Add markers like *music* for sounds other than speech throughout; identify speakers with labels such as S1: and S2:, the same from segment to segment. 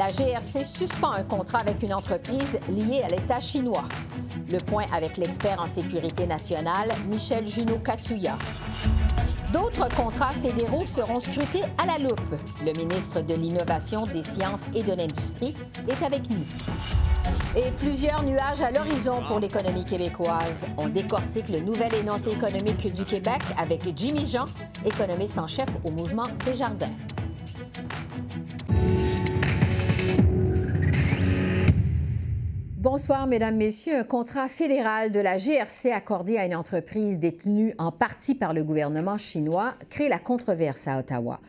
S1: la GRC suspend un contrat avec une entreprise liée à l'État chinois. Le point avec l'expert en sécurité nationale, Michel Junot-Katsuya. D'autres contrats fédéraux seront scrutés à la loupe. Le ministre de l'Innovation, des Sciences et de l'Industrie est avec nous. Et plusieurs nuages à l'horizon pour l'économie québécoise. On décortique le nouvel énoncé économique du Québec avec Jimmy Jean, économiste en chef au mouvement Desjardins. Bonsoir, Mesdames, Messieurs. Un contrat fédéral de la GRC accordé à une entreprise détenue en partie par le gouvernement chinois crée la controverse à Ottawa.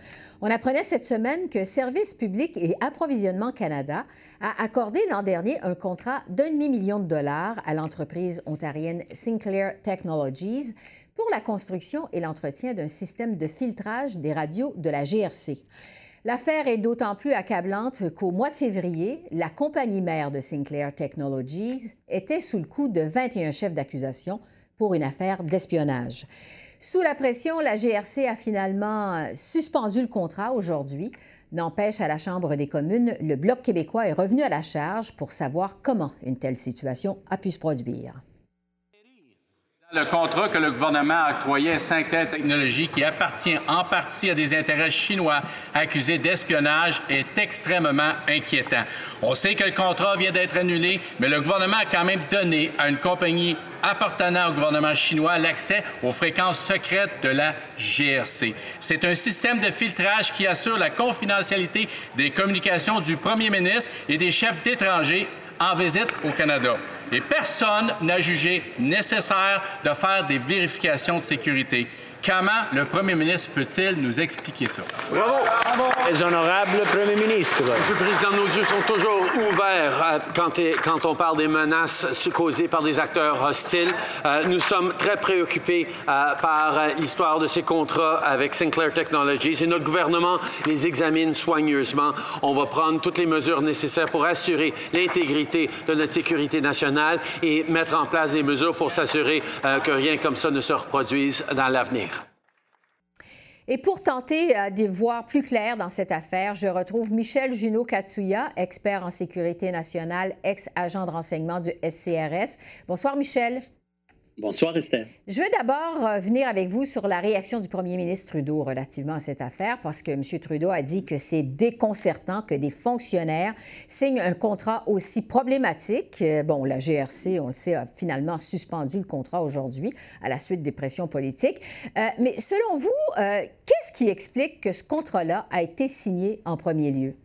S1: On apprenait cette semaine que Service public et Approvisionnement Canada a accordé l'an dernier un contrat d'un demi-million de dollars à l'entreprise ontarienne Sinclair Technologies pour la construction et l'entretien d'un système de filtrage des radios de la GRC. L'affaire est d'autant plus accablante qu'au mois de février, la compagnie mère de Sinclair Technologies était sous le coup de 21 chefs d'accusation pour une affaire d'espionnage. Sous la pression, la GRC a finalement suspendu le contrat aujourd'hui. N'empêche, à la Chambre des communes, le Bloc québécois est revenu à la charge pour savoir comment une telle situation a pu se produire.
S2: Le contrat que le gouvernement a octroyé à Sinclair Technologies, qui appartient en partie à des intérêts chinois accusés d'espionnage, est extrêmement inquiétant. On sait que le contrat vient d'être annulé, mais le gouvernement a quand même donné à une compagnie appartenant au gouvernement chinois l'accès aux fréquences secrètes de la GRC. C'est un système de filtrage qui assure la confidentialité des communications du premier ministre et des chefs d'étrangers en visite au Canada. Et personne n'a jugé nécessaire de faire des vérifications de sécurité. Comment le premier ministre peut-il nous expliquer ça?
S3: Bravo!
S4: Très honorable Premier ministre.
S3: Monsieur le Président, nos yeux sont toujours ouverts euh, quand, quand, on parle des menaces causées par des acteurs hostiles. Euh, nous sommes très préoccupés euh, par l'histoire de ces contrats avec Sinclair Technologies et notre gouvernement les examine soigneusement. On va prendre toutes les mesures nécessaires pour assurer l'intégrité de notre sécurité nationale et mettre en place des mesures pour s'assurer que rien comme ça ne se reproduise dans l'avenir.
S1: Et pour tenter euh, d'y voir plus clair dans cette affaire, je retrouve Michel Junot-Katsuya, expert en sécurité nationale, ex-agent de renseignement du SCRS. Bonsoir, Michel.
S5: Bonsoir, Esther.
S1: Je veux d'abord euh, venir avec vous sur la réaction du premier ministre Trudeau relativement à cette affaire, parce que M. Trudeau a dit que c'est déconcertant que des fonctionnaires signent un contrat aussi problématique. Euh, bon, la GRC, on le sait, a finalement suspendu le contrat aujourd'hui à la suite des pressions politiques. Euh, mais selon vous, qu'est-ce qui explique que ce contrat-là a été signé en premier lieu?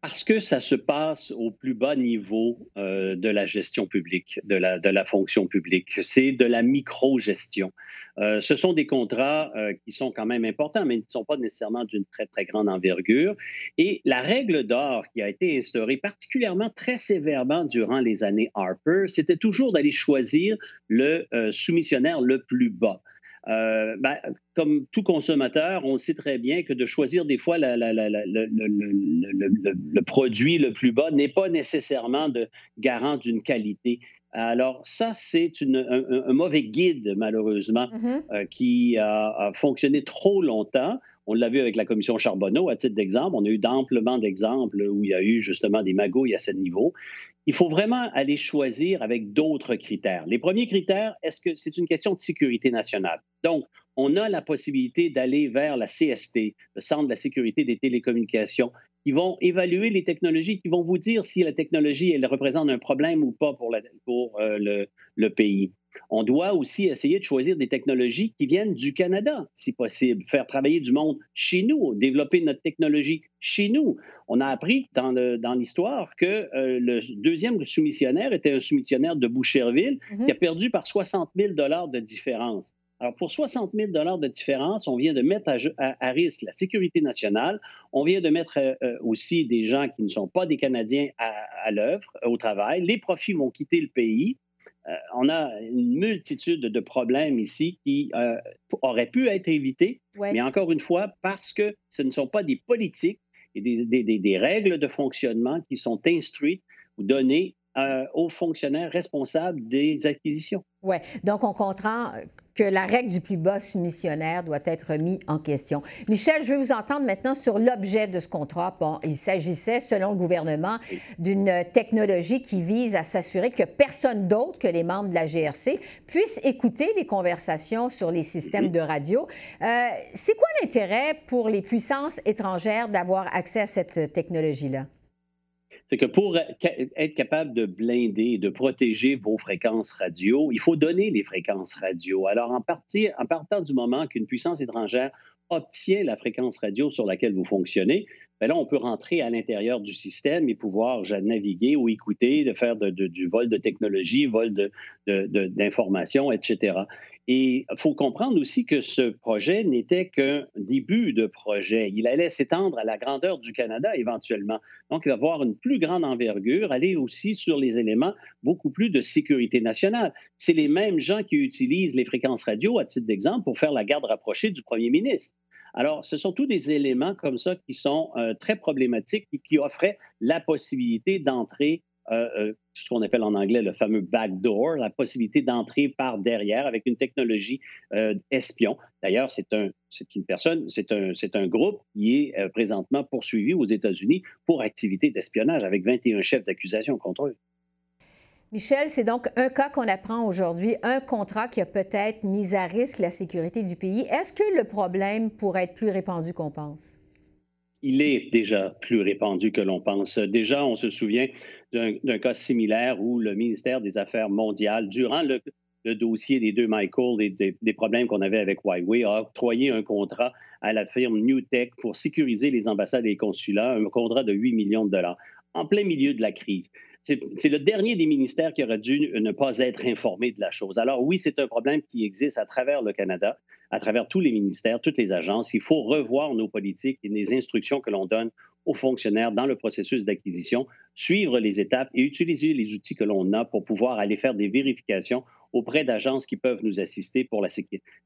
S5: Parce que ça se passe au plus bas niveau euh, de la gestion publique, de la, fonction publique. C'est de la micro-gestion. Euh, ce sont des contrats euh, qui sont quand même importants, mais qui ne sont pas nécessairement d'une très, très grande envergure. Et la règle d'or qui a été instaurée particulièrement très sévèrement durant les années Harper, c'était toujours d'aller choisir le soumissionnaire le plus bas. Euh, ben, comme tout consommateur, on sait très bien que de choisir des fois le, produit le plus bas n'est pas nécessairement de garant d'une qualité. Alors ça, c'est un, mauvais guide, malheureusement, mm-hmm. euh, qui a, fonctionné trop longtemps. On l'a vu avec la commission Charbonneau, à titre d'exemple. On a eu d'amplement d'exemples où il y a eu justement des magouilles à ce niveau il faut vraiment aller choisir avec d'autres critères. Les premiers critères, est-ce que c'est une question de sécurité nationale? Donc, on a la possibilité d'aller vers la CST, le Centre de la sécurité des télécommunications, qui vont évaluer les technologies, qui vont vous dire si la technologie, elle représente un problème ou pas pour, euh, le pays. On doit aussi essayer de choisir des technologies qui viennent du Canada, si possible, faire travailler du monde chez nous, développer notre technologie chez nous. On a appris dans, l'histoire que euh, le deuxième soumissionnaire était un soumissionnaire de Boucherville mhm. qui a perdu par 60 000 de différence. Alors, pour 60 000 de différence, on vient de mettre à, risque la sécurité nationale. On vient de mettre euh, euh, aussi des gens qui ne sont pas des Canadiens à, l'œuvre, au travail. Les profits vont quitter le pays. Euh, on a une multitude de problèmes ici qui auraient pu être évités, mais encore une fois, parce que ce ne sont pas des politiques et des règles de fonctionnement qui sont instruites ou données euh, aux fonctionnaires responsables des acquisitions.
S1: Oui, donc on comprend que la règle du plus bas soumissionnaire doit être mise en question. Michel, je vais vous entendre maintenant sur l'objet de ce contrat. Bon, il s'agissait, selon le gouvernement, d'une technologie qui vise à s'assurer que personne d'autre que les membres de la GRC puisse écouter les conversations sur les systèmes de radio. Euh, c'est quoi l'intérêt pour les puissances étrangères d'avoir accès à cette technologie-là?
S5: C'est que pour être capable de blinder de protéger vos fréquences radio, il faut donner les fréquences radio. Alors, en, partie, en partant du moment qu'une puissance étrangère obtient la fréquence radio sur laquelle vous fonctionnez, bien là, on peut rentrer à l'intérieur du système et pouvoir naviguer ou écouter, de faire du vol de technologie, vol d'informations, etc. Et il faut comprendre aussi que ce projet n'était qu'un début de projet. Il allait s'étendre à la grandeur du Canada éventuellement. Donc, il va avoir une plus grande envergure, aller aussi sur les éléments beaucoup plus de sécurité nationale. C'est les mêmes gens qui utilisent les fréquences radio, à titre d'exemple, pour faire la garde rapprochée du premier ministre. Alors, ce sont tous des éléments comme ça qui sont euh, très problématiques et qui offraient la possibilité d'entrer euh, euh, ce qu'on appelle en anglais le fameux backdoor, la possibilité d'entrer par derrière avec une technologie euh, espion. D'ailleurs, c'est un, une personne, c'est un, un, groupe qui est présentement poursuivi aux États-Unis pour activité d'espionnage avec 21 chefs d'accusation contre eux.
S1: Michel, c'est donc un cas qu'on apprend aujourd'hui, un contrat qui a peut-être mis à risque la sécurité du pays. Est-ce que le problème pourrait être plus répandu qu'on pense?
S5: Il est déjà plus répandu que l'on pense. Déjà, on se souvient d'un cas similaire où le ministère des Affaires mondiales, durant le, dossier des deux Michael, des, des problèmes qu'on avait avec Huawei, a octroyé un contrat à la firme Newtech pour sécuriser les ambassades et les consulats, un contrat de 8 millions de dollars, en plein milieu de la crise. C'est le dernier des ministères qui aurait dû ne pas être informé de la chose. Alors oui, c'est un problème qui existe à travers le Canada à travers tous les ministères, toutes les agences. Il faut revoir nos politiques et les instructions que l'on donne aux fonctionnaires dans le processus d'acquisition, suivre les étapes et utiliser les outils que l'on a pour pouvoir aller faire des vérifications auprès d'agences qui peuvent nous assister pour la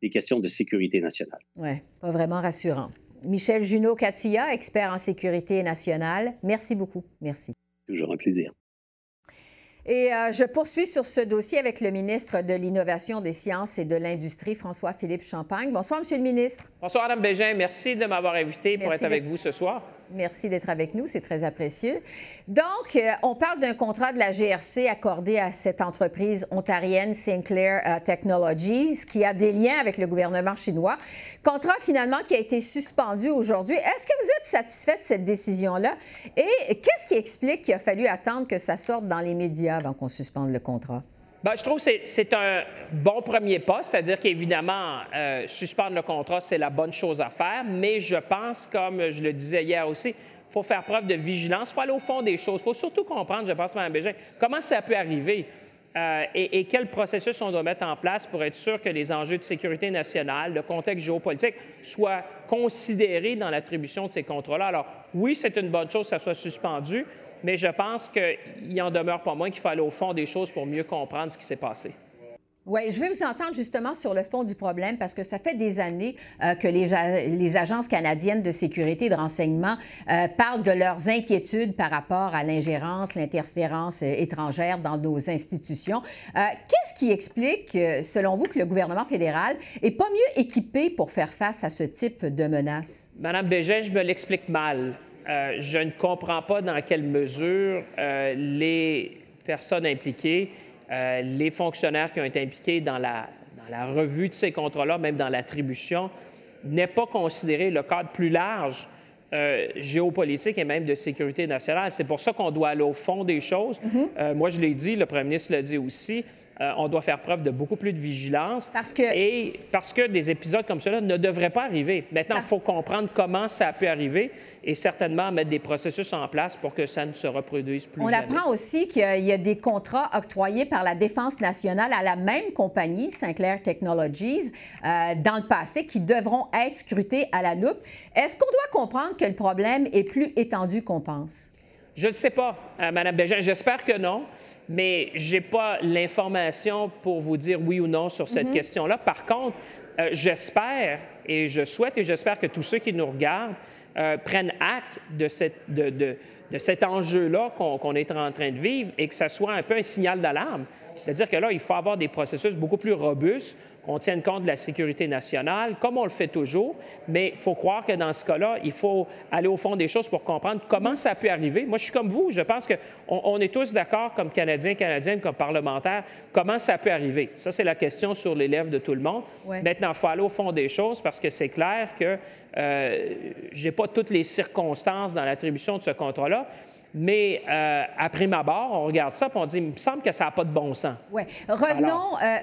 S5: les questions de sécurité nationale.
S1: Oui, pas vraiment rassurant. Michel Junot-Catilla, expert en sécurité nationale, merci beaucoup. Merci.
S5: Toujours un plaisir.
S1: Et euh, je poursuis sur ce dossier avec le ministre de l'Innovation, des Sciences et de l'Industrie, François-Philippe Champagne. Bonsoir, Monsieur le ministre.
S6: Bonsoir, Mme Bégin. Merci de m'avoir invité pour être avec vous ce soir.
S1: Merci d'être avec nous, c'est très apprécié. Donc, euh, on parle d'un contrat de la GRC accordé à cette entreprise ontarienne Sinclair euh, Technologies qui a des liens avec le gouvernement chinois. Contrat finalement qui a été suspendu aujourd'hui. Est-ce que vous êtes satisfait de cette décision-là? Et qu'est-ce qui explique qu'il a fallu attendre que ça sorte dans les médias avant qu'on suspende le contrat?
S6: Bien, je trouve que c'est un bon premier pas, c'est-à-dire qu'évidemment, euh, suspendre le contrat, c'est la bonne chose à faire, mais je pense, comme je le disais hier aussi, il faut faire preuve de vigilance, il faut aller au fond des choses. Il faut surtout comprendre, je pense, Mme Bégin, comment ça peut arriver euh, et, et, quel processus on doit mettre en place pour être sûr que les enjeux de sécurité nationale, le contexte géopolitique soient considérés dans l'attribution de ces contrats-là. Alors, oui, c'est une bonne chose que ça soit suspendu, mais je pense qu'il en demeure pas moins qu'il faut aller au fond des choses pour mieux comprendre ce qui s'est passé.
S1: Oui, je vais vous entendre justement sur le fond du problème parce que ça fait des années euh, que les, les, agences canadiennes de sécurité et de renseignement euh, parlent de leurs inquiétudes par rapport à l'ingérence, l'interférence euh, étrangère dans nos institutions. Qu'est-ce qui explique, selon vous, que le gouvernement fédéral est pas mieux équipé pour faire face à ce type de menaces?
S6: Madame Bégin, je me l'explique mal. Euh, je ne comprends pas dans quelle mesure euh, les personnes impliquées, euh, les fonctionnaires qui ont été impliqués dans la, dans la revue de ces contrats-là, même dans l'attribution, n'aient pas considéré le cadre plus large euh, géopolitique et même de sécurité nationale. C'est pour ça qu'on doit aller au fond des choses. Mm-hmm. Euh, moi, je l'ai dit, le premier ministre l'a dit aussi. Euh, on doit faire preuve de beaucoup plus de vigilance.
S1: Parce que...
S6: Et parce que des épisodes comme cela ne devraient pas arriver. Maintenant, il faut comprendre comment ça a pu arriver et certainement mettre des processus en place pour que ça ne se reproduise plus.
S1: On apprend aussi qu'il y a des contrats octroyés par la Défense nationale à la même compagnie, Sinclair Technologies, euh, dans le passé, qui devront être scrutés à la loupe. Est-ce qu'on doit comprendre que le problème est plus étendu qu'on pense?
S6: Je ne sais pas, euh, Mme Bégin. J'espère que non, mais je n'ai pas l'information pour vous dire oui ou non sur cette mhm. question-là. Par contre, euh, j'espère et je souhaite et j'espère que tous ceux qui nous regardent euh, prennent acte de, cette, de, de, de cet enjeu-là qu'on est en train de vivre et que ça soit un peu un signal d'alarme. C'est-à-dire que là, il faut avoir des processus beaucoup plus robustes, qu'on tienne compte de la sécurité nationale, comme on le fait toujours, mais il faut croire que dans ce cas-là, il faut aller au fond des choses pour comprendre comment ça a pu arriver. Moi, je suis comme vous, je pense qu'on on est tous d'accord, comme Canadiens, Canadiennes, comme parlementaires, comment ça peut arriver. Ça, c'est la question sur les lèvres de tout le monde. Maintenant, il faut aller au fond des choses parce que c'est clair que euh, je n'ai pas toutes les circonstances dans l'attribution de ce contrat-là, mais euh, après ma barre, on regarde ça et on dit, il me semble que ça n'a pas de bon sens.
S1: Oui. Revenons. Euh,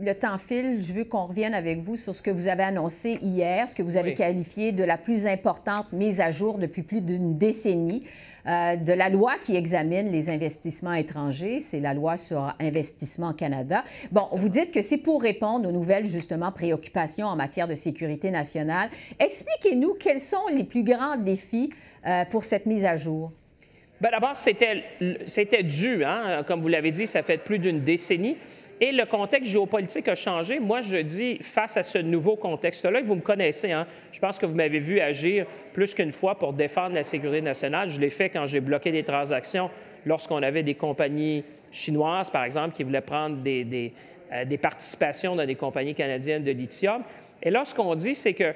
S1: le temps file. Je veux qu'on revienne avec vous sur ce que vous avez annoncé hier, ce que vous avez qualifié de la plus importante mise à jour depuis plus d'une décennie. Euh, de la loi qui examine les investissements étrangers, c'est la loi sur investissement Canada. Bon, vous dites que c'est pour répondre aux nouvelles, justement, préoccupations en matière de sécurité nationale. Expliquez-nous quels sont les plus grands défis pour cette mise à jour.
S6: Bien, D'abord, c'était dû, hein? comme vous l'avez dit, ça fait plus d'une décennie. Et le contexte géopolitique a changé. Moi, je dis, face à ce nouveau contexte-là, vous me connaissez, hein? je pense que vous m'avez vu agir plus qu'une fois pour défendre la sécurité nationale. Je l'ai fait quand j'ai bloqué des transactions lorsqu'on avait des compagnies chinoises, par exemple, qui voulaient prendre des, des, euh, participations dans des compagnies canadiennes de lithium. Et là, ce qu'on dit, c'est que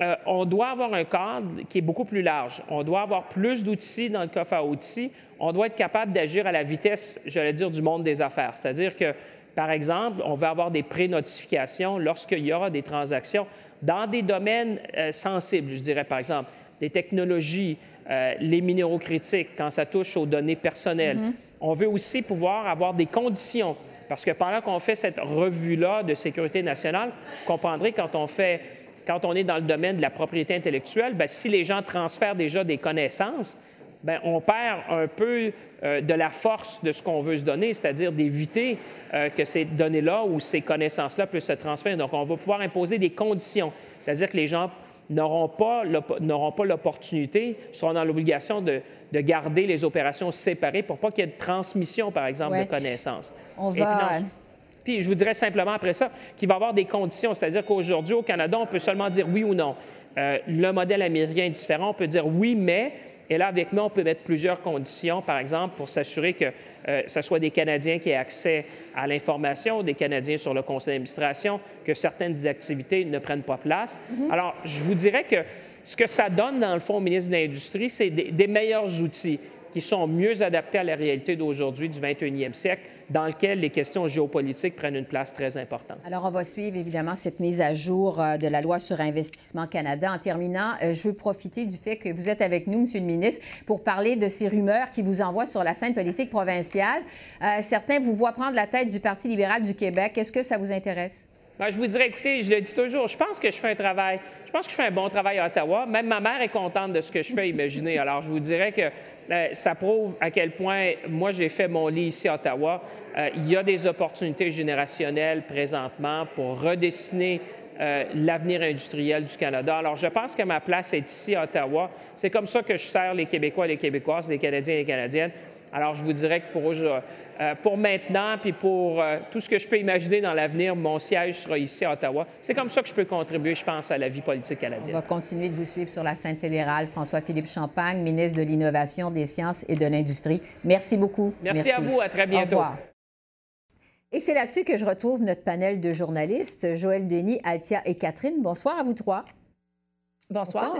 S6: euh, on doit avoir un cadre qui est beaucoup plus large. On doit avoir plus d'outils dans le coffre à outils. On doit être capable d'agir à la vitesse, j'allais dire, du monde des affaires. C'est-à-dire que, par exemple, on va avoir des pré-notifications lorsqu'il y aura des transactions dans des domaines euh, sensibles, je dirais, par exemple, des technologies, euh, les minéraux critiques, quand ça touche aux données personnelles. Mm-hmm. On veut aussi pouvoir avoir des conditions. Parce que pendant qu'on fait cette revue-là de sécurité nationale, vous comprendrez quand on fait quand on est dans le domaine de la propriété intellectuelle, bien, si les gens transfèrent déjà des connaissances, bien, on perd un peu euh, de la force de ce qu'on veut se donner, c'est-à-dire d'éviter euh, que ces données-là ou ces connaissances-là puissent se transférer. Donc, on va pouvoir imposer des conditions, c'est-à-dire que les gens n'auront pas l'opportunité, seront dans l'obligation de, garder les opérations séparées pour pas qu'il y ait de transmission, par exemple, de connaissances.
S1: On va...
S6: Puis je vous dirais simplement après ça qu'il va y avoir des conditions, c'est-à-dire qu'aujourd'hui, au Canada, on peut seulement dire oui ou non. Euh, le modèle américain est différent, on peut dire oui, mais, et là, avec moi, on peut mettre plusieurs conditions, par exemple, pour s'assurer que euh, ce soit des Canadiens qui aient accès à l'information, des Canadiens sur le conseil d'administration, que certaines activités ne prennent pas place. Mm-hmm. Alors, je vous dirais que ce que ça donne, dans le fond, au ministre de l'Industrie, c'est des meilleurs outils qui sont mieux adaptés à la réalité d'aujourd'hui, du 21e siècle, dans lequel les questions géopolitiques prennent une place très importante.
S1: Alors, on va suivre évidemment cette mise à jour euh, de la loi sur Investissement Canada. En terminant, euh, je veux profiter du fait que vous êtes avec nous, Monsieur le ministre, pour parler de ces rumeurs qui vous envoient sur la scène politique provinciale. Euh, certains vous voient prendre la tête du Parti libéral du Québec. Est-ce que ça vous intéresse?
S6: Ben, je vous dirais, écoutez, je le dis toujours, je pense que je fais un travail, je pense que je fais un bon travail à Ottawa. Même ma mère est contente de ce que je fais, imaginez. Alors, je vous dirais que euh, ça prouve à quel point moi, j'ai fait mon lit ici à Ottawa. Euh, il y a des opportunités générationnelles présentement pour redessiner euh, l'avenir industriel du Canada. Alors, je pense que ma place est ici à Ottawa. C'est comme ça que je sers les Québécois et les Québécoises, les Canadiens et les Canadiennes. Alors, je vous dirais que pour, euh, pour maintenant, puis pour euh, tout ce que je peux imaginer dans l'avenir, mon siège sera ici à Ottawa. C'est comme ça que je peux contribuer, je pense, à la vie politique canadienne.
S1: On va continuer de vous suivre sur la scène fédérale. François-Philippe Champagne, ministre de l'Innovation, des Sciences et de l'Industrie. Merci beaucoup.
S6: Merci, à vous. À très bientôt.
S1: Au revoir. Et c'est là-dessus que je retrouve notre panel de journalistes, Joël Denis, Altia et Catherine. Bonsoir à vous trois.
S7: Bonsoir.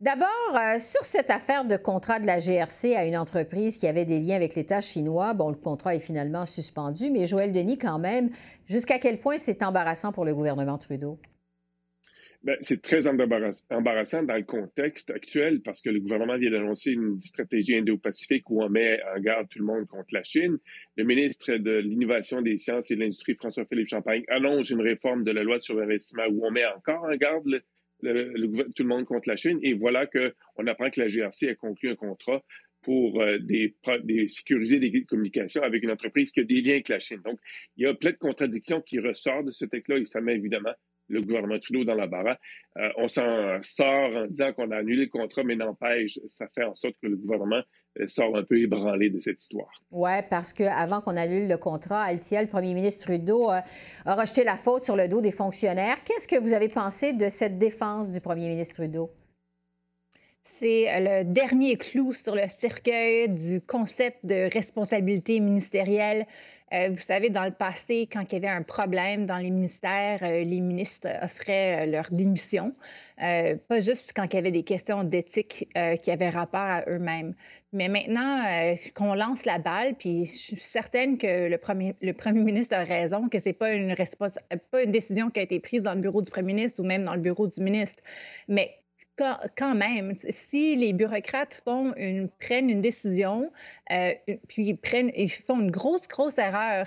S1: D'abord, euh, sur cette affaire de contrat de la GRC à une entreprise qui avait des liens avec l'État chinois, bon, le contrat est finalement suspendu, mais Joël Denis, quand même, jusqu'à quel point c'est embarrassant pour le gouvernement Trudeau?
S8: Ben, c'est très embarrassant dans le contexte actuel parce que le gouvernement vient d'annoncer une stratégie indo-pacifique où on met en garde tout le monde contre la Chine. Le ministre de l'Innovation des sciences et de l'Industrie, François-Philippe Champagne, annonce une réforme de la loi sur l'investissement où on met encore en garde tout le monde contre la Chine. Et voilà qu'on apprend que la GRC a conclu un contrat pour euh, des, sécuriser des communications avec une entreprise qui a des liens avec la Chine. Donc, il y a plein de contradictions qui ressortent de ce texte-là et ça met évidemment le gouvernement Trudeau dans la barre. Euh, on s'en sort en disant qu'on a annulé le contrat, mais n'empêche, ça fait en sorte que le gouvernement sort un peu ébranlé de cette histoire.
S1: Oui, parce qu'avant qu'on annule le contrat, Altiel, le premier ministre Trudeau, euh, a rejeté la faute sur le dos des fonctionnaires. Qu'est-ce que vous avez pensé de cette défense du premier ministre Trudeau?
S7: C'est le dernier clou sur le cercueil du concept de responsabilité ministérielle euh, vous savez, dans le passé, quand il y avait un problème dans les ministères, euh, les ministres offraient euh, leur démission, pas juste quand il y avait des questions d'éthique qui avaient rapport à eux-mêmes. Mais maintenant qu'on lance la balle, puis je suis certaine que le premier, le premier ministre a raison, que ce n'est pas une, pas une décision qui a été prise dans le bureau du premier ministre ou même dans le bureau du ministre. Mais quand même, si les bureaucrates prennent une décision, euh, puis ils font une grosse, grosse erreur,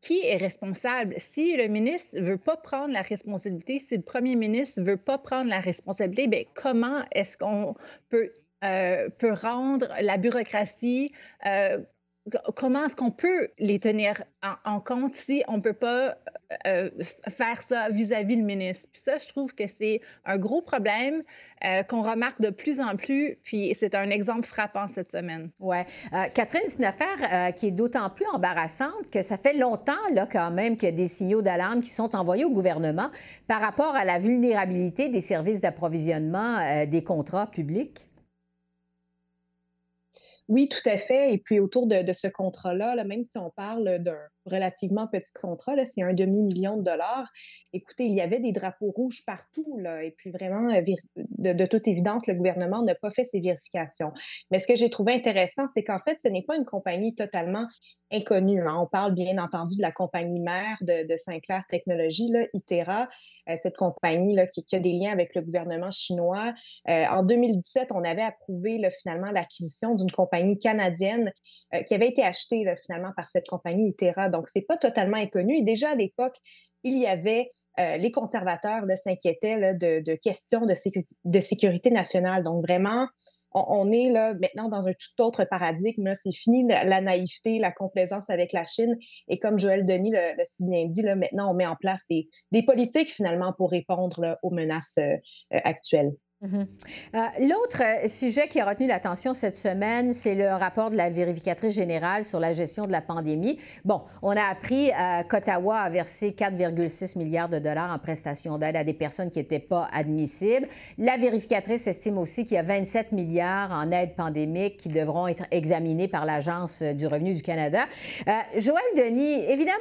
S7: qui est responsable? Si le ministre ne veut pas prendre la responsabilité, si le premier ministre ne veut pas prendre la responsabilité, bien, comment est-ce qu'on peut, euh, peut rendre la bureaucratie euh, comment est-ce qu'on peut les tenir en, compte si on ne peut pas euh, faire ça vis-à-vis le ministre? Puis ça, je trouve que c'est un gros problème euh, qu'on remarque de plus en plus, puis c'est un exemple frappant cette semaine.
S1: Euh, Catherine, c'est une affaire qui est d'autant plus embarrassante que ça fait longtemps, là, quand même, qu'il y a des signaux d'alarme qui sont envoyés au gouvernement par rapport à la vulnérabilité des services d'approvisionnement des contrats publics.
S9: Oui, tout à fait. Et puis autour de, ce contrat-là, là, même si on parle d'un relativement petit contrat, c'est un demi-million de dollars. Écoutez, il y avait des drapeaux rouges partout, là, et puis vraiment, euh, de, toute évidence, le gouvernement n'a pas fait ses vérifications. Mais ce que j'ai trouvé intéressant, c'est qu'en fait, ce n'est pas une compagnie totalement inconnue. Hein. On parle bien entendu de la compagnie mère de, de Sinclair Technologies, Itera, euh, cette compagnie qui, a des liens avec le gouvernement chinois. Euh, en 2017, on avait approuvé finalement l'acquisition d'une compagnie canadienne qui avait été achetée finalement par cette compagnie Itera c'est pas totalement inconnu. Et déjà à l'époque, il y avait euh, les conservateurs s'inquiétaient de, questions de, sécurité nationale. Donc, vraiment, on, est là maintenant dans un tout autre paradigme. C'est fini la, naïveté, la complaisance avec la Chine. Et comme Joël Denis le, si bien dit, maintenant, on met en place des, politiques finalement pour répondre aux menaces euh, euh,
S1: Mhm. Euh, l'autre euh, sujet qui a retenu l'attention cette semaine, c'est le rapport de la vérificatrice générale sur la gestion de la pandémie. Bon, on a appris euh, qu'Ottawa a versé 4,6 milliards de dollars en prestations d'aide à des personnes qui n'étaient pas admissibles. La vérificatrice estime aussi qu'il y a 27 milliards en aide pandémique qui devront être examinés par l'Agence du revenu du Canada. Joël Denis, évidemment,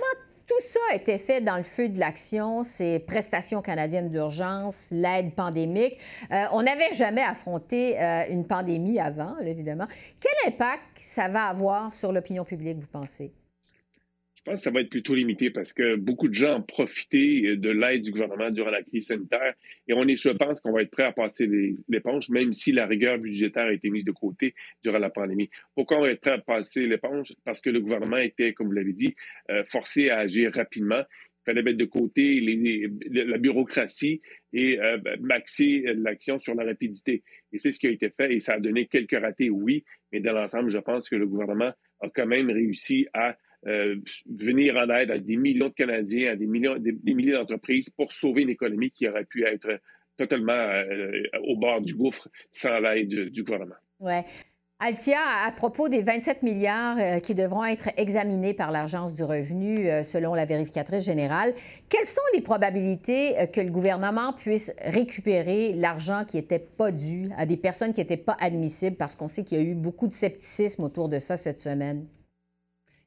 S1: tout ça a été fait dans le feu de l'action, ces prestations canadiennes d'urgence, l'aide pandémique. Euh, on n'avait jamais affronté euh, une pandémie avant, évidemment. Quel impact ça va avoir sur l'opinion publique, vous pensez?
S8: Je pense que ça va être plutôt limité parce que beaucoup de gens ont profité euh, de l'aide du gouvernement durant la crise sanitaire et on est, je pense qu'on va être prêt à passer l'éponge, même si la rigueur budgétaire a été mise de côté durant la pandémie. Pourquoi on va être prêt à passer l'éponge? Parce que le gouvernement était, comme vous l'avez dit, euh, forcé à agir rapidement. Il fallait mettre de côté la bureaucratie et euh, maxer l'action sur la rapidité. Et c'est ce qui a été fait et ça a donné quelques ratés, oui, mais dans l'ensemble, je pense que le gouvernement a quand même réussi à euh, venir en aide à des millions de Canadiens, à des, millions, des, milliers d'entreprises pour sauver une économie qui aurait pu être totalement euh, au bord du gouffre sans l'aide du gouvernement.
S1: Oui. Altia, à propos des 27 milliards euh, qui devront être examinés par l'Agence du revenu selon la vérificatrice générale, quelles sont les probabilités que le gouvernement puisse récupérer l'argent qui n'était pas dû à des personnes qui n'étaient pas admissibles parce qu'on sait qu'il y a eu beaucoup de scepticisme autour de ça cette semaine?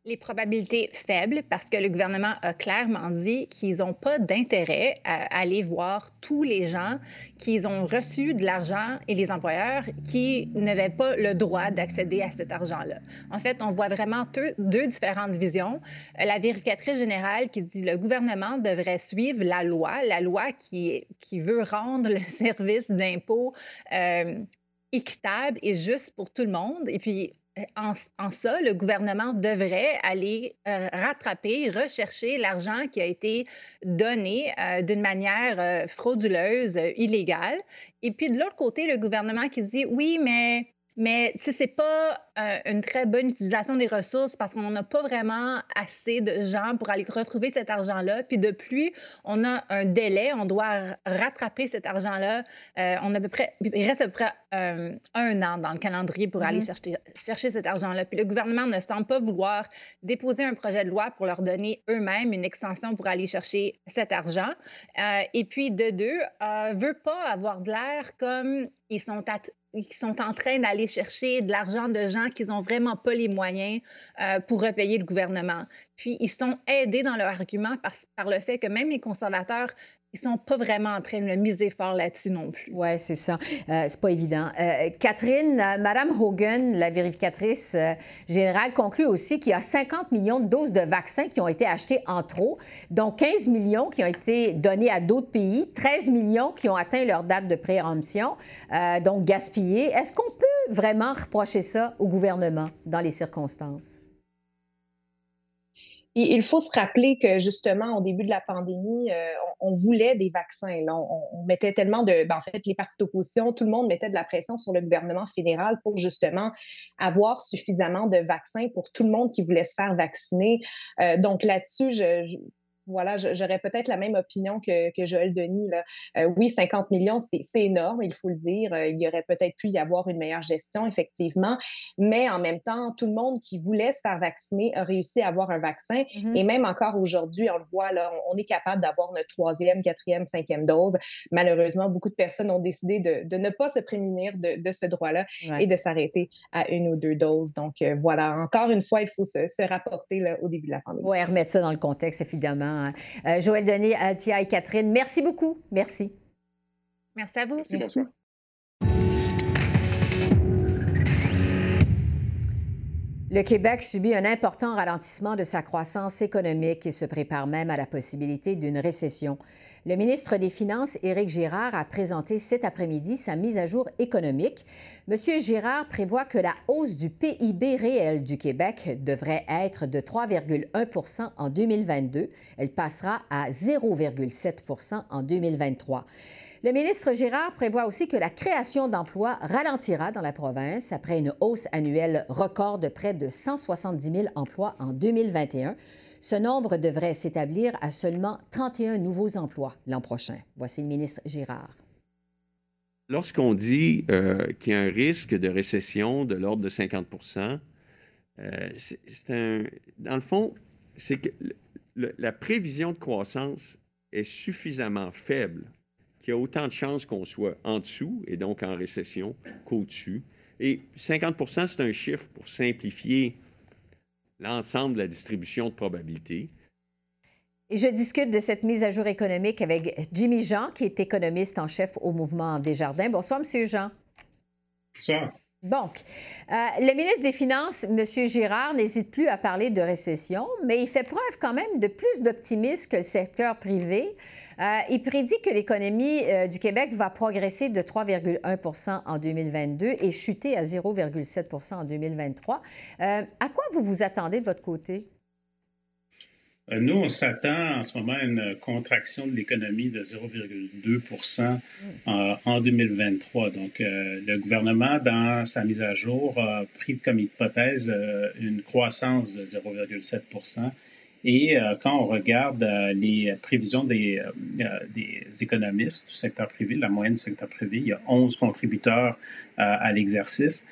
S7: Les probabilités faibles parce que le gouvernement a clairement dit qu'ils n'ont pas d'intérêt à aller voir tous les gens qui ont reçu de l'argent et les employeurs qui n'avaient pas le droit d'accéder à cet argent-là. En fait, on voit vraiment deux, différentes visions. La vérificatrice générale qui dit le gouvernement devrait suivre la loi, la loi qui, qui veut rendre le *laughs* service d'impôt euh, équitable et juste pour tout le monde. Et puis, en, en, ça, le gouvernement devrait aller euh, rattraper, rechercher l'argent qui a été donné euh, d'une manière euh, frauduleuse, illégale. Et puis de l'autre côté, le gouvernement qui dit oui, mais mais ce n'est pas euh, une très bonne utilisation des ressources parce qu'on n'a pas vraiment assez de gens pour aller retrouver cet argent-là. Puis de plus, on a un délai, on doit rattraper cet argent-là. Euh, on a à peu près, il reste à peu près euh, un an dans le calendrier pour aller mm-hmm. chercher, chercher cet argent-là. Puis le gouvernement ne semble pas vouloir déposer un projet de loi pour leur donner eux-mêmes une extension pour aller chercher cet argent. et puis de deux, veut pas avoir de l'air comme ils sont qui sont en train d'aller chercher de l'argent de gens qui n'ont vraiment pas les moyens euh, pour repayer le gouvernement. Puis, ils sont aidés dans leur argument par, par le fait que même les conservateurs ils sont pas vraiment en train de miser fort là-dessus non plus.
S1: Oui, c'est ça. Euh, c'est pas évident. Euh, Catherine, euh, Madame Hogan, la vérificatrice euh, générale, conclut aussi qu'il y a 50 millions de doses de vaccins qui ont été achetées en trop, dont 15 millions qui ont été donnés à d'autres pays, 13 millions qui ont atteint leur date de préemption, donc gaspillés. Est-ce qu'on peut vraiment reprocher ça au gouvernement dans les circonstances?
S9: Il faut se rappeler que justement, au début de la pandémie, euh, on, voulait des vaccins. On, mettait tellement de. Ben, en fait, les partis d'opposition, tout le monde mettait de la pression sur le gouvernement fédéral pour justement avoir suffisamment de vaccins pour tout le monde qui voulait se faire vacciner. Euh, donc là-dessus, je voilà, j'aurais peut-être la même opinion que, que Joël Denis. Là. Euh, oui, 50 millions, c'est énorme, il faut le dire. Euh, il y aurait peut-être pu y avoir une meilleure gestion, effectivement. Mais en même temps, tout le monde qui voulait se faire vacciner a réussi à avoir un vaccin. Mm-hmm. Et même encore aujourd'hui, on le voit, là, on, est capable d'avoir notre troisième, quatrième, cinquième dose. Malheureusement, beaucoup de personnes ont décidé de, de ne pas se prémunir de, de ce droit-là et de s'arrêter à une ou deux doses. Donc euh, voilà, encore une fois, il faut se, se rapporter là, au début de la pandémie.
S1: Oui, remettre ça dans le contexte, évidemment. Euh, Joël Denis, Tia et Catherine, merci beaucoup. Merci.
S7: Merci à vous.
S8: Merci.
S1: Le Québec subit un important ralentissement de sa croissance économique et se prépare même à la possibilité d'une récession. Le ministre des Finances, Éric Girard, a présenté cet après-midi sa mise à jour économique. Monsieur Girard prévoit que la hausse du PIB réel du Québec devrait être de 3,1% en 2022. Elle passera à 0,7% en 2023. Le ministre Girard prévoit aussi que la création d'emplois ralentira dans la province après une hausse annuelle record de près de 170 000 emplois en 2021. Ce nombre devrait s'établir à seulement 31 nouveaux emplois l'an prochain. Voici le ministre Girard.
S10: Lorsqu'on dit euh, qu'il y a un risque de récession de l'ordre de 50% euh, c'est un, dans le fond, c'est que la prévision de croissance est suffisamment faible qu'il y a autant de chances qu'on soit en dessous et donc en récession qu'au-dessus. Et 50% c'est un chiffre pour simplifier l'ensemble de la distribution de probabilités.
S1: Et je discute de cette mise à jour économique avec Jimmy Jean, qui est économiste en chef au mouvement Desjardins. Bonsoir, Monsieur Jean.
S11: Bonsoir.
S1: Donc, euh, le ministre des Finances, M. Girard, n'hésite plus à parler de récession, mais il fait preuve quand même de plus d'optimisme que le secteur privé. Euh, il prédit que l'économie euh, du Québec va progresser de 3,1% en 2022 et chuter à 0,7% en 2023. à quoi vous vous attendez de votre côté?
S11: Euh, nous, on s'attend en ce moment à une contraction de l'économie de 0,2% euh, en 2023. Donc, euh, le gouvernement, dans sa mise à jour, a pris comme hypothèse une croissance de 0,7 et quand on regarde les prévisions des, des, économistes du secteur privé, la moyenne du secteur privé, il y a 11 contributeurs à l'exercice.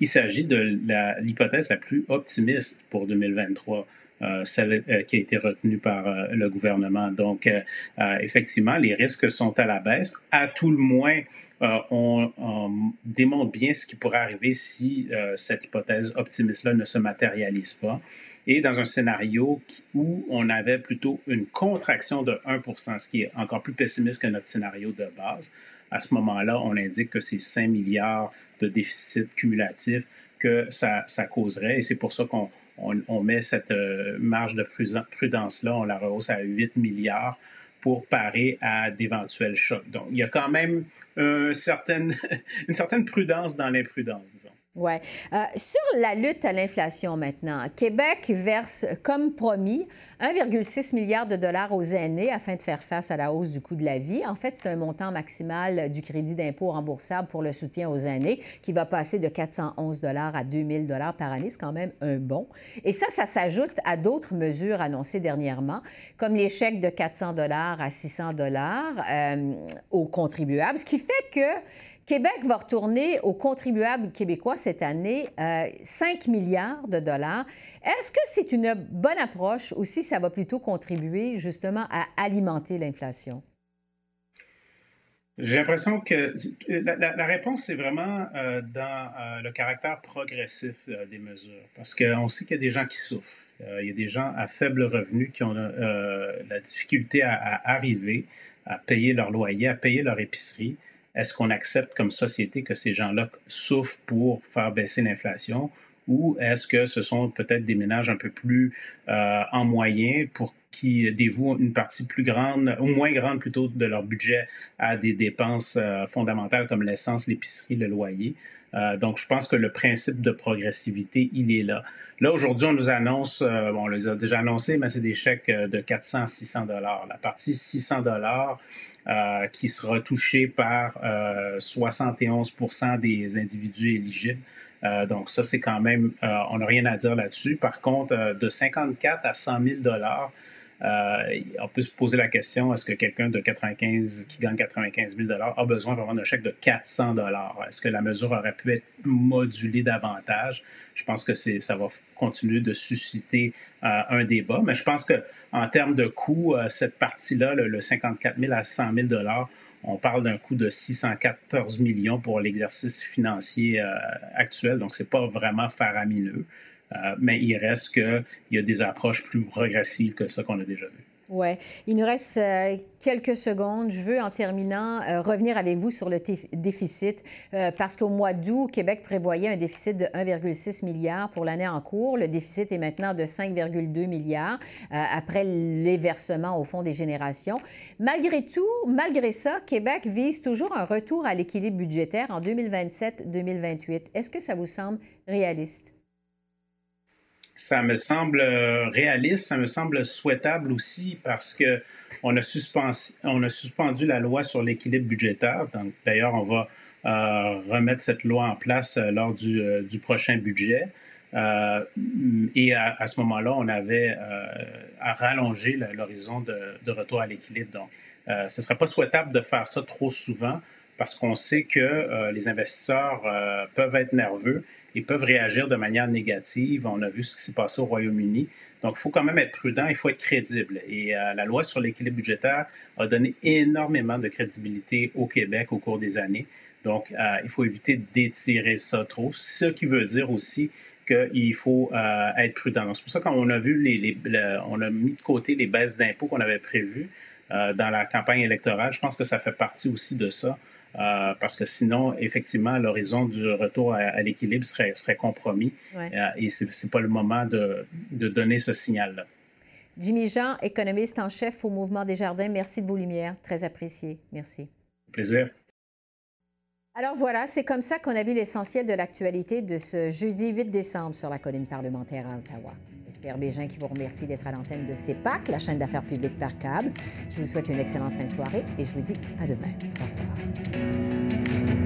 S11: il s'agit de l'hypothèse la, plus optimiste pour 2023. Euh, celle euh, qui a été retenue par euh, le gouvernement. Donc, effectivement, les risques sont à la baisse. À tout le moins, on, démontre bien ce qui pourrait arriver si cette hypothèse optimiste-là ne se matérialise pas. Et dans un scénario où on avait plutôt une contraction de 1% ce qui est encore plus pessimiste que notre scénario de base. À ce moment-là, on indique que c'est 5 milliards de déficit cumulatif que ça, ça causerait, et c'est pour ça qu'on on, met cette euh, marge de prudence-là, on la rehausse à 8 milliards pour parer à d'éventuels chocs. Donc, il y a quand même une certaine, *laughs* une certaine prudence dans l'imprudence, disons.
S1: Oui. Euh, sur la lutte à l'inflation maintenant, Québec verse, comme promis, 1,6 milliard de dollars aux aînés afin de faire face à la hausse du coût de la vie. En fait, c'est un montant maximal du crédit d'impôt remboursable pour le soutien aux aînés qui va passer de 411 dollars à 2000 dollars par année. C'est quand même un bon. Et ça, ça s'ajoute à d'autres mesures annoncées dernièrement, comme les chèques de 400 dollars à 600 dollars euh, aux contribuables, ce qui fait que Québec va retourner aux contribuables québécois cette année 5 euh, milliards de dollars. Est-ce que c'est une bonne approche ou si ça va plutôt contribuer justement à alimenter l'inflation?
S11: J'ai l'impression que la, réponse, c'est vraiment euh, dans euh, le caractère progressif des mesures. Parce qu'on sait qu'il y a des gens qui souffrent. il y a des gens à faible revenu qui ont la difficulté à, arriver à payer leur loyer, à payer leur épicerie. Est-ce qu'on accepte comme société que ces gens-là souffrent pour faire baisser l'inflation? Ou est-ce que ce sont peut-être des ménages un peu plus euh, en moyen pour qui dévouent une partie plus grande, ou moins grande plutôt, de leur budget à des dépenses euh, fondamentales comme l'essence, l'épicerie, le loyer? Euh, donc, je pense que le principe de progressivité, il est là. Là, aujourd'hui, on nous annonce, bon, on les a déjà annoncés, mais c'est des chèques de 400 600 dollars. La partie 600 dollars, euh, qui sera touché par 71% euh, des individus éligibles. Euh, donc ça, c'est quand même, on n'a rien à dire là-dessus. Par contre, de 54 à 100 000 dollars, euh, on peut se poser la question est-ce que quelqu'un de 95 qui gagne 95 000 a besoin vraiment d'un chèque de 400 Est-ce que la mesure aurait pu être modulée davantage? Je pense que c'est ça va continuer de susciter euh, un débat, mais je pense que en termes de coût, euh, cette partie-là, le, 54 000 à 100 000 on parle d'un coût de 614 millions pour l'exercice financier actuel, donc c'est pas vraiment faramineux. Euh, mais il reste qu'il y a des approches plus progressives que ça qu'on a déjà vu.
S1: Oui. Il nous reste euh, quelques secondes. Je veux, en terminant, euh, revenir avec vous sur le déficit, parce qu'au mois d'août, Québec prévoyait un déficit de 1,6 milliard pour l'année en cours. Le déficit est maintenant de 5,2 milliards après les versements au Fonds des générations. Malgré tout, malgré ça, Québec vise toujours un retour à l'équilibre budgétaire en 2027-2028. Est-ce que ça vous semble réaliste?
S11: Ça me semble euh, réaliste, ça me semble souhaitable aussi parce que on a, suspendu, la loi sur l'équilibre budgétaire. Donc, d'ailleurs, on va euh, remettre cette loi en place euh, lors du, du, prochain budget. et à, ce moment-là, on avait à rallonger l'horizon de, de, retour à l'équilibre. Donc, ce ne serait pas souhaitable de faire ça trop souvent parce qu'on sait que les investisseurs peuvent être nerveux ils peuvent réagir de manière négative. On a vu ce qui s'est passé au Royaume-Uni. Donc, il faut quand même être prudent, il faut être crédible. Et euh, la loi sur l'équilibre budgétaire a donné énormément de crédibilité au Québec au cours des années. Donc, euh, il faut éviter d'étirer ça trop, ce qui veut dire aussi qu'il faut euh, être prudent. C'est pour ça qu'on a vu les, on a mis de côté les baisses d'impôts qu'on avait prévues dans la campagne électorale. Je pense que ça fait partie aussi de ça. Euh, parce que sinon, effectivement, l'horizon du retour à, l'équilibre serait, serait, compromis euh, et ce n'est pas le moment de, de donner ce signal-là.
S1: Jimmy Jean, économiste en chef au Mouvement des Jardins, merci de vos lumières, très apprécié. Merci.
S11: Plaisir.
S1: Alors voilà, c'est comme ça qu'on a vu l'essentiel de l'actualité de ce jeudi 8 décembre sur la colline parlementaire à Ottawa. Esther Bégin qui vous remercie d'être à l'antenne de CEPAC, la chaîne d'affaires publiques par câble. Je vous souhaite une excellente fin de soirée et je vous dis à demain. Au revoir.